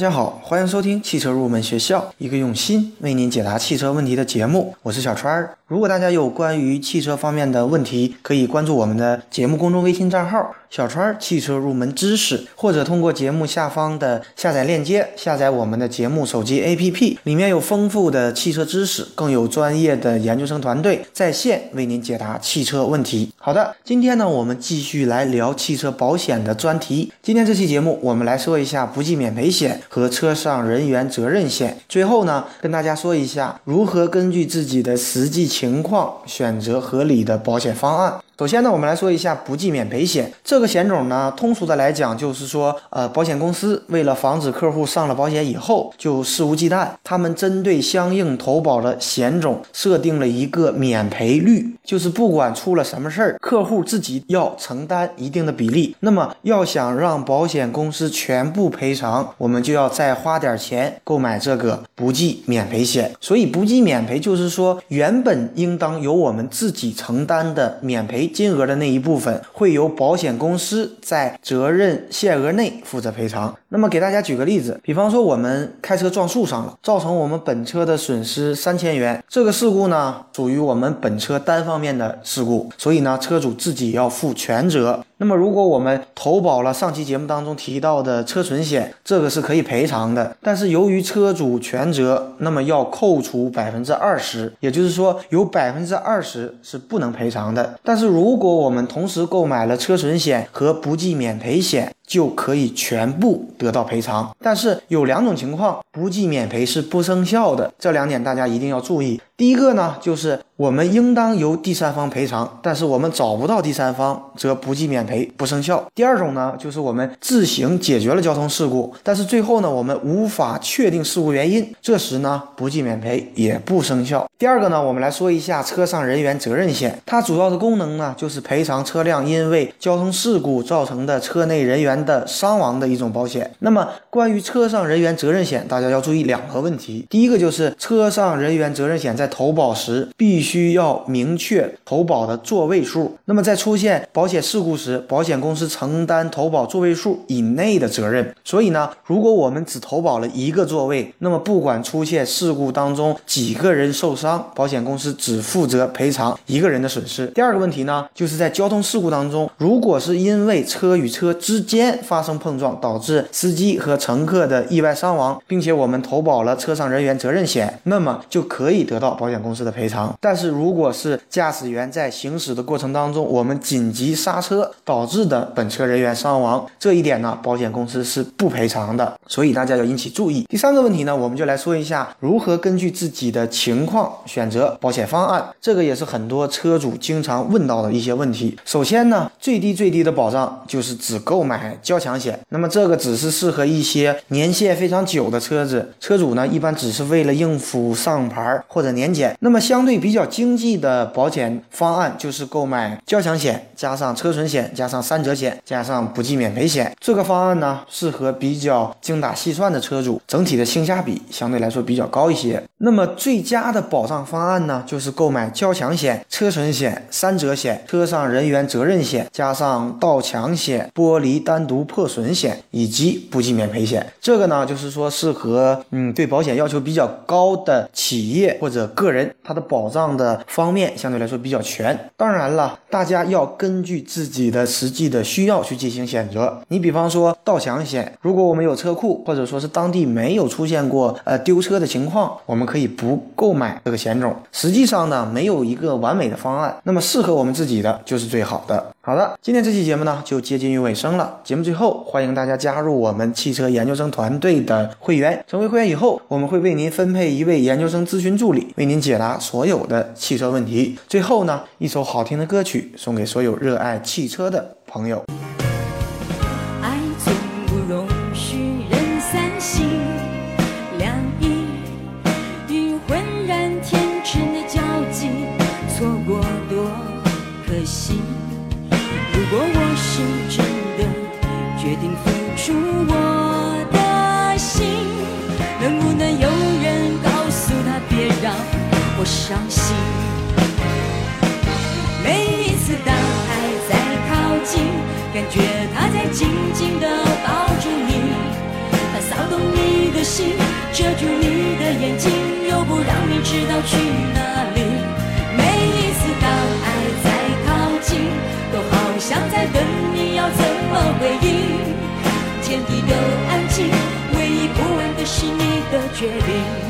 大家好，欢迎收听汽车入门学校，一个用心为您解答汽车问题的节目。我是小川儿。如果大家有关于汽车方面的问题，可以关注我们的节目公众微信账号“小川儿汽车入门知识”，或者通过节目下方的下载链接下载我们的节目手机 APP，里面有丰富的汽车知识，更有专业的研究生团队在线为您解答汽车问题。好的，今天呢，我们继续来聊汽车保险的专题。今天这期节目，我们来说一下不计免赔险。和车上人员责任险。最后呢，跟大家说一下如何根据自己的实际情况选择合理的保险方案。首先呢，我们来说一下不计免赔险这个险种呢，通俗的来讲就是说，呃，保险公司为了防止客户上了保险以后就肆无忌惮，他们针对相应投保的险种设定了一个免赔率，就是不管出了什么事儿，客户自己要承担一定的比例。那么要想让保险公司全部赔偿，我们就要再花点钱购买这个不计免赔险。所以不计免赔就是说，原本应当由我们自己承担的免赔。金额的那一部分会由保险公司在责任限额内负责赔偿。那么给大家举个例子，比方说我们开车撞树上了，造成我们本车的损失三千元，这个事故呢属于我们本车单方面的事故，所以呢车主自己要负全责。那么如果我们投保了上期节目当中提到的车损险，这个是可以赔偿的，但是由于车主全责，那么要扣除百分之二十，也就是说有百分之二十是不能赔偿的。但是如果我们同时购买了车损险和不计免赔险，就可以全部得到赔偿，但是有两种情况，不计免赔是不生效的，这两点大家一定要注意。第一个呢，就是我们应当由第三方赔偿，但是我们找不到第三方，则不计免赔不生效。第二种呢，就是我们自行解决了交通事故，但是最后呢，我们无法确定事故原因，这时呢，不计免赔也不生效。第二个呢，我们来说一下车上人员责任险，它主要的功能呢，就是赔偿车辆因为交通事故造成的车内人员的伤亡的一种保险。那么关于车上人员责任险，大家要注意两个问题，第一个就是车上人员责任险在投保时必须要明确投保的座位数。那么在出现保险事故时，保险公司承担投保座位数以内的责任。所以呢，如果我们只投保了一个座位，那么不管出现事故当中几个人受伤，保险公司只负责赔偿一个人的损失。第二个问题呢，就是在交通事故当中，如果是因为车与车之间发生碰撞，导致司机和乘客的意外伤亡，并且我们投保了车上人员责任险，那么就可以得到。保险公司的赔偿，但是如果是驾驶员在行驶的过程当中，我们紧急刹车导致的本车人员伤亡，这一点呢，保险公司是不赔偿的，所以大家要引起注意。第三个问题呢，我们就来说一下如何根据自己的情况选择保险方案，这个也是很多车主经常问到的一些问题。首先呢，最低最低的保障就是只购买交强险，那么这个只是适合一些年限非常久的车子，车主呢一般只是为了应付上牌或者年。检，那么相对比较经济的保险方案就是购买交强险，加上车损险，加上三者险，加上不计免赔险。这个方案呢，适合比较精打细算的车主，整体的性价比相对来说比较高一些。那么最佳的保障方案呢，就是购买交强险、车损险、三者险、车上人员责任险，加上盗抢险、玻璃单单独破损险以及不计免赔险。这个呢，就是说适合嗯对保险要求比较高的企业或者。个人它的保障的方面相对来说比较全，当然了，大家要根据自己的实际的需要去进行选择。你比方说盗抢险，如果我们有车库，或者说是当地没有出现过呃丢车的情况，我们可以不购买这个险种。实际上呢，没有一个完美的方案，那么适合我们自己的就是最好的。好的，今天这期节目呢就接近于尾声了。节目最后，欢迎大家加入我们汽车研究生团队的会员。成为会员以后，我们会为您分配一位研究生咨询助理，为您解答所有的汽车问题。最后呢，一首好听的歌曲送给所有热爱汽车的朋友。爱从不容许人三心两意，与浑然天成的交集，错过多可惜。如果我是真决定付出我的心，能不能有人告诉他别让我伤心？每一次当爱在靠近，感觉他在紧紧地抱住你，他骚动你的。心，遮住你的眼睛，又不让你知道去哪里。想在等你要怎么回应。天地都安静，唯一不安的是你的决定。